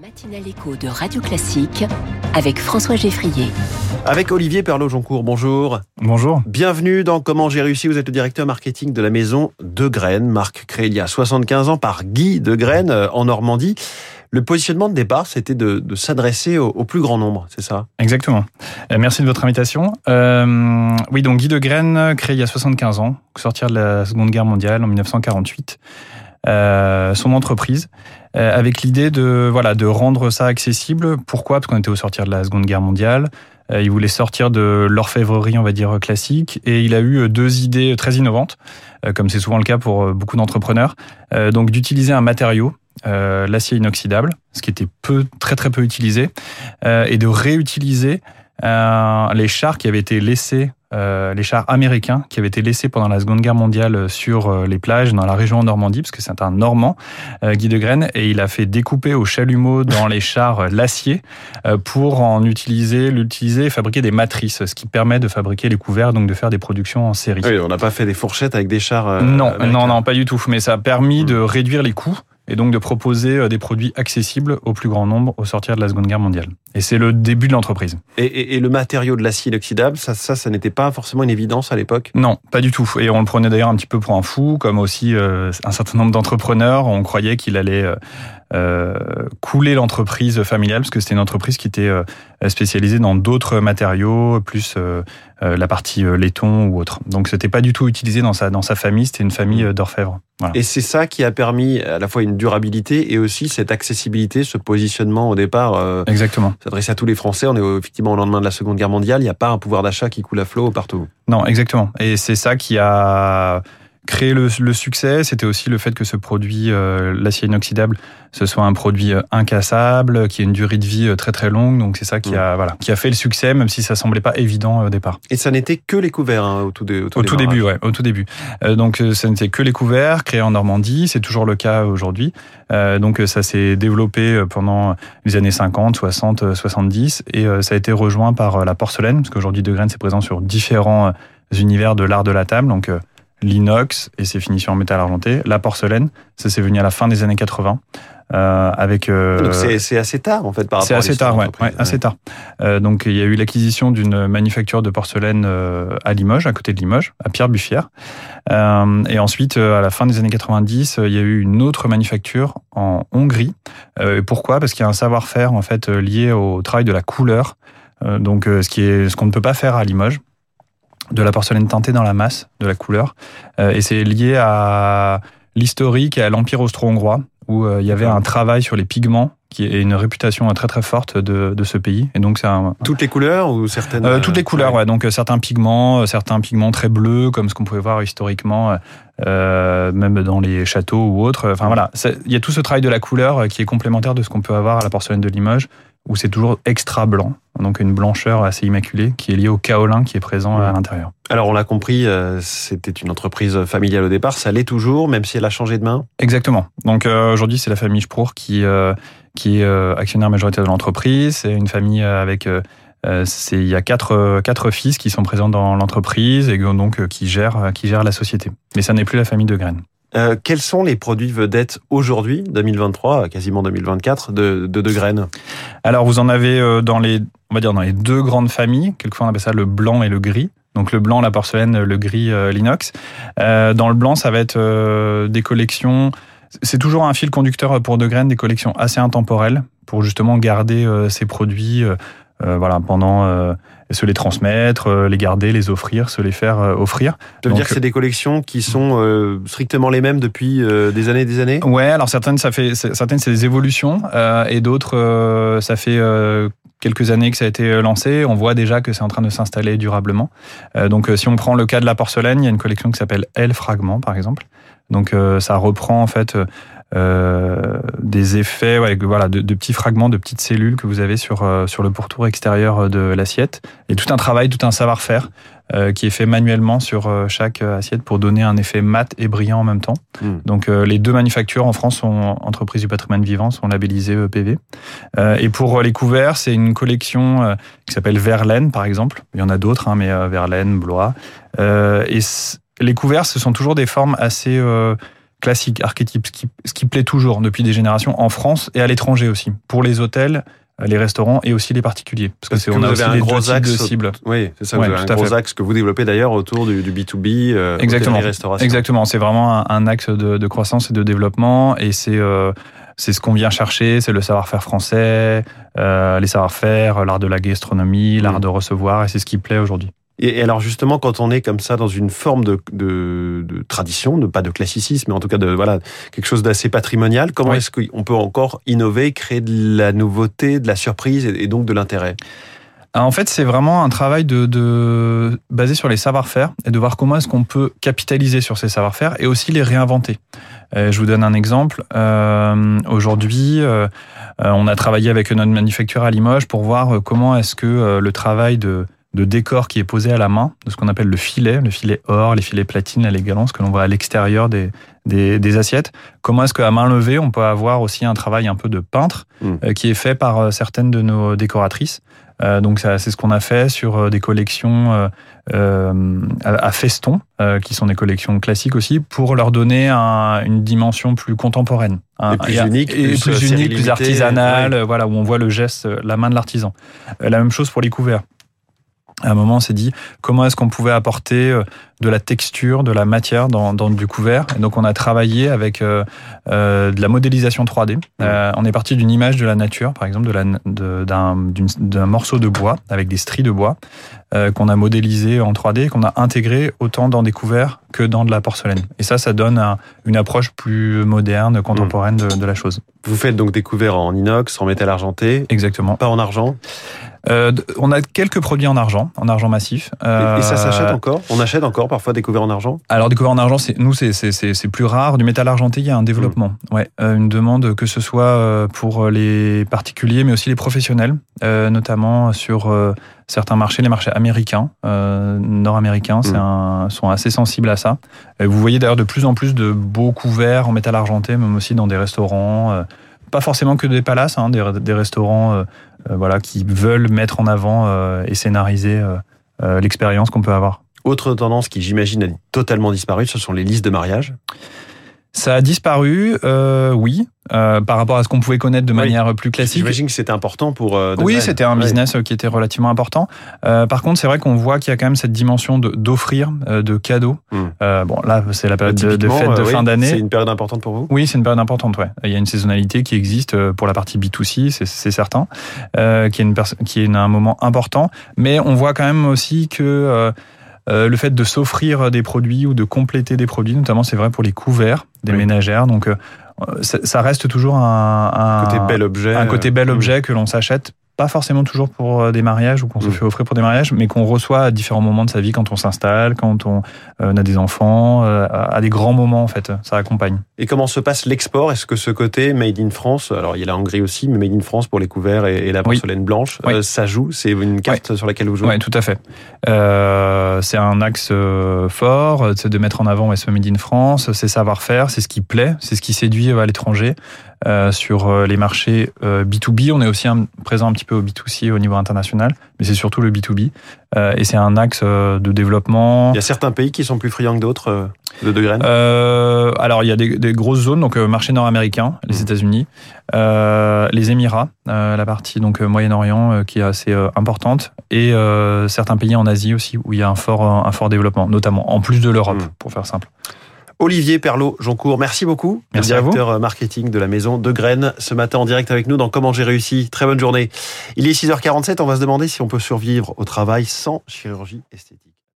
matinale écho de Radio Classique avec François Geffrier. Avec Olivier Perlot-Joncourt, bonjour. Bonjour. Bienvenue dans Comment j'ai réussi. Vous êtes le directeur marketing de la maison De Graines, marque créée il y a 75 ans par Guy De Graines euh, en Normandie. Le positionnement de départ, c'était de, s'adresser au, plus grand nombre, c'est ça? Exactement. Euh, merci de votre invitation. Euh, oui, donc Guy de Graines, créé il y a 75 ans, sortir de la Seconde Guerre mondiale en 1948. Euh, son entreprise euh, avec l'idée de voilà de rendre ça accessible. Pourquoi? Parce qu'on était au sortir de la Seconde Guerre mondiale. Euh, il voulait sortir de l'orfèvrerie, on va dire classique, et il a eu deux idées très innovantes, comme c'est souvent le cas pour beaucoup d'entrepreneurs. donc d'utiliser un matériau l'acier inoxydable, ce qui était peu, très très peu utilisé, et de réutiliser les chars qui avaient été laissés euh, les chars américains qui avaient été laissés pendant la Seconde Guerre mondiale sur euh, les plages dans la région en Normandie, parce que c'est un Normand, euh, Guy de Graine, et il a fait découper au chalumeau dans les chars l'acier pour en utiliser, l'utiliser et fabriquer des matrices, ce qui permet de fabriquer les couverts, donc de faire des productions en série. Oui, on n'a pas fait des fourchettes avec des chars. non, non, non, pas du tout. Mais ça a permis de réduire les coûts et donc de proposer euh, des produits accessibles au plus grand nombre au sortir de la Seconde Guerre mondiale. Et c'est le début de l'entreprise. Et, le matériau de l'acier inoxydable, ça, ça, ça n'était pas forcément une évidence à l'époque? Non, pas du tout. Et on le prenait d'ailleurs un petit peu pour un fou, comme aussi euh, un certain nombre d'entrepreneurs. On croyait qu'il allait euh, couler l'entreprise familiale, parce que c'était une entreprise qui était spécialisée dans d'autres matériaux, plus la partie laiton ou autre. Donc c'était pas du tout utilisé dans sa, dans sa famille, c'était une famille d'orfèvres. Et c'est ça qui a permis à la fois une durabilité et aussi cette accessibilité, ce positionnement au départ. Euh, Exactement. S'adresser à tous les Français. On est effectivement au lendemain de la Seconde Guerre mondiale. Il n'y a pas un pouvoir d'achat qui coule à flot partout. Non, exactement. Et c'est ça qui a créé le, succès, c'était aussi le fait que ce produit, euh, l'acier inoxydable, ce soit un produit euh, incassable, qui ait une durée de vie euh, très très longue. Donc c'est ça qui a voilà, qui a fait le succès, même si ça semblait pas évident au départ. Et ça n'était que les couverts hein, au tout, au tout, début, ouais, au tout début. donc ça n'était que les couverts créés en Normandie. C'est toujours le cas aujourd'hui. donc ça s'est développé pendant les années 50, 60, 70, et ça a été rejoint par la porcelaine, parce qu'aujourd'hui De Graines est présent sur différents univers de l'art de la table. Donc l'inox et ses finitions en métal argenté, la porcelaine, ça s'est venu à la fin des années 80. Euh, avec euh, donc c'est assez tard en fait par rapport c'est assez tard ouais, ouais, assez tard. Euh, donc il y a eu l'acquisition d'une manufacture de porcelaine euh, à Limoges à côté de Limoges à Pierre Buffière. Euh, et ensuite à la fin des années 90 il y a eu une autre manufacture en Hongrie. Pourquoi? Parce qu'il y a un savoir-faire en fait lié au travail de la couleur. Donc ce qui est ce qu'on ne peut pas faire à Limoges de la porcelaine teintée dans la masse, de la couleur. Euh, et c'est lié à l'historique et à l'Empire austro-hongrois, où euh, il y avait un travail sur les pigments qui est une réputation très très forte de, de ce pays. Et donc c'est toutes les couleurs ou certaines euh, toutes les couleurs, ouais. Donc certains pigments, certains pigments très bleus, comme ce qu'on pouvait voir historiquement, euh, même dans les châteaux ou autres. Enfin voilà, il y a tout ce travail de la couleur qui est complémentaire de ce qu'on peut avoir à la porcelaine de Limoges, où c'est toujours extra blanc, donc une blancheur assez immaculée qui est liée au kaolin qui est présent à l'intérieur. Alors on l'a compris, euh, c'était une entreprise familiale au départ, ça l'est toujours, même si elle a changé de main Exactement. Donc euh, aujourd'hui c'est la famille Sprour qui, euh, qui est actionnaire majoritaire de l'entreprise, c'est une famille avec... il y a quatre, quatre fils qui sont présents dans l'entreprise et donc qui gèrent, qui gèrent la société. Mais ça n'est plus la famille de Graines. Euh, quels sont les produits vedettes aujourd'hui, 2023, quasiment 2024, de, de, de graines? Alors vous en avez euh, dans les, on va dire dans les deux grandes familles. Quelquefois on appelle ça le blanc et le gris. Donc le blanc, la porcelaine, le gris, euh, l'inox. dans le blanc, ça va être des collections. C'est toujours un fil conducteur pour de graines, des collections assez intemporelles pour justement garder ces produits voilà, pendant euh, se les transmettre, euh, les garder, les offrir, se les faire offrir. Ça veut dire que c'est des collections qui sont strictement les mêmes depuis des années et des années? Ouais, alors certaines, ça fait, certaines c'est des évolutions et d'autres, ça fait quelques années que ça a été lancé. On voit déjà que c'est en train de s'installer durablement. donc si on prend le cas de la porcelaine, il y a une collection qui s'appelle L Fragment, par exemple. Donc ça reprend en fait euh, des effets, ouais, voilà, de, de, petits fragments, de petites cellules que vous avez sur euh, sur le pourtour extérieur de l'assiette, et tout un travail, tout un savoir-faire euh, qui est fait manuellement sur chaque assiette pour donner un effet mat et brillant en même temps. Hmm. Donc les deux manufactures en France sont entreprises du patrimoine vivant, sont labellisées EPV. et pour les couverts, c'est une collection qui s'appelle Verlaine par exemple. Il y en a d'autres, hein, mais Verlaine, Blois. et les couverts, ce sont toujours des formes assez classique, archétype, ce qui, ce qui plaît toujours depuis des générations en France et à l'étranger aussi, pour les hôtels, les restaurants et aussi les particuliers. Parce que, c'est on a aussi un gros axe de cible. Oui, c'est ça. vous avez un gros axe que vous développez d'ailleurs autour du, du B2B, euh, Exactement. restauration. Exactement. C'est vraiment un, un, axe de, de, croissance et de développement et c'est euh, c'est ce qu'on vient chercher, c'est le savoir-faire français, euh, les savoir-faire, l'art de la gastronomie, l'art de recevoir et c'est ce qui plaît aujourd'hui. Et alors justement, quand on est comme ça dans une forme de, de, de tradition, de, pas de classicisme, mais en tout cas de voilà quelque chose d'assez patrimonial, comment est-ce qu'on peut encore innover, créer de la nouveauté, de la surprise et, donc de l'intérêt? En fait, c'est vraiment un travail de, de basé sur les savoir-faire et de voir comment est-ce qu'on peut capitaliser sur ces savoir-faire et aussi les réinventer. Euh, je vous donne un exemple. Euh, Aujourd'hui, euh, on a travaillé avec notre manufacture à Limoges pour voir comment est-ce que le travail de de décor qui est posé à la main, de ce qu'on appelle le filet, le filet or, les filets platine, les galons, ce que l'on voit à l'extérieur des, des, assiettes. Comment est-ce qu'à main levée, on peut avoir aussi un travail un peu de peintre hmm. euh, qui est fait par euh, certaines de nos décoratrices euh, donc c'est ce qu'on a fait sur des collections à, feston, qui sont des collections classiques aussi, pour leur donner une dimension plus contemporaine, et plus unique, plus, plus, unique, plus artisanale, voilà où on voit le geste, la main de l'artisan. la même chose pour les couverts à un moment, on s'est dit comment est-ce qu'on pouvait apporter euh, de la texture, de la matière dans, dans du couvert? Et donc, on a travaillé avec euh, euh de la modélisation 3D. Mmh. Euh, on est parti d'une image de la nature, par exemple, d'un morceau de bois avec des stries de bois qu'on a modélisé en 3D, qu'on a intégré autant dans des couverts que dans de la porcelaine. Et ça, ça donne une approche plus moderne, contemporaine de, de, la chose. Vous faites donc des couverts en inox, en métal argenté Exactement. Pas en argent euh, on a quelques produits en argent, en argent massif. et, ça s'achète encore? On achète encore parfois des couverts en argent? Alors des couverts en argent, nous c'est plus rare. Du métal argenté, il y a un développement. Hmm. Ouais, euh, une demande que ce soit euh, pour les particuliers, mais aussi les professionnels, notamment sur certains marchés, les marchés américains, nord-américains, hmm. sont assez sensibles à ça. vous voyez d'ailleurs de plus en plus de beaux couverts en métal argenté, même aussi dans des restaurants pas forcément que des palaces, hein, des, restaurants euh, euh, voilà, qui veulent mettre en avant euh, et scénariser l'expérience qu'on peut avoir. Autre tendance qui, j'imagine, a totalement disparu, ce sont les listes de mariage. Ça a disparu, euh, oui, euh, par rapport à ce qu'on pouvait connaître de manière plus classique. J'imagine que c'était important pour. Euh, oui, c'était un business qui était relativement important. par contre, c'est vrai qu'on voit qu'il y a quand même cette dimension d'offrir de, cadeaux. Hmm. bon, là, c'est la période de, fête de fin d'année. C'est une période importante pour vous? Oui, c'est une période importante. Ouais, il y a une saisonnalité qui existe pour la partie B2C, c'est certain, qui est une qui est un moment important. Mais on voit quand même aussi que euh, le fait de s'offrir des produits ou de compléter des produits, notamment c'est vrai pour les couverts des ménagères. Donc euh, ça reste toujours un, un côté bel objet, un côté bel euh, objet que l'on s'achète pas forcément toujours pour euh, des mariages ou qu'on se mm. fait offrir pour des mariages, mais qu'on reçoit à différents moments de sa vie quand on s'installe, quand on, euh, a des enfants, euh, à des grands moments en fait, ça accompagne. Et comment se passe l'export? Est-ce que ce côté made in France, alors il y a la Hongrie aussi, mais made in France pour les couverts et, la porcelaine blanche, ça joue? C'est une carte sur laquelle vous jouez? Oui, tout à fait. c'est un axe fort, c'est de mettre en avant ce made in France, c'est savoir-faire, c'est ce qui plaît, c'est ce qui séduit à l'étranger. Euh, sur euh, les marchés B2B. Euh, on est aussi présent un petit peu au B2C au niveau international, mais c'est surtout le B2B. et c'est un axe de développement. Il y a certains pays qui sont plus friands que d'autres de, de graines Alors, il y a des, grosses zones, donc marché nord-américain, les mmh. États-Unis, les Émirats, la partie donc Moyen-Orient qui est assez importante, et certains pays en Asie aussi où il y a un fort, un fort développement, notamment en plus de l'Europe, mmh. pour faire simple. Olivier Perlot-Joncourt, merci beaucoup. Merci directeur à vous. marketing de la maison de Graines, ce matin en direct avec nous dans Comment j'ai réussi. Très bonne journée. Il est 6h47, on va se demander si on peut survivre au travail sans chirurgie esthétique.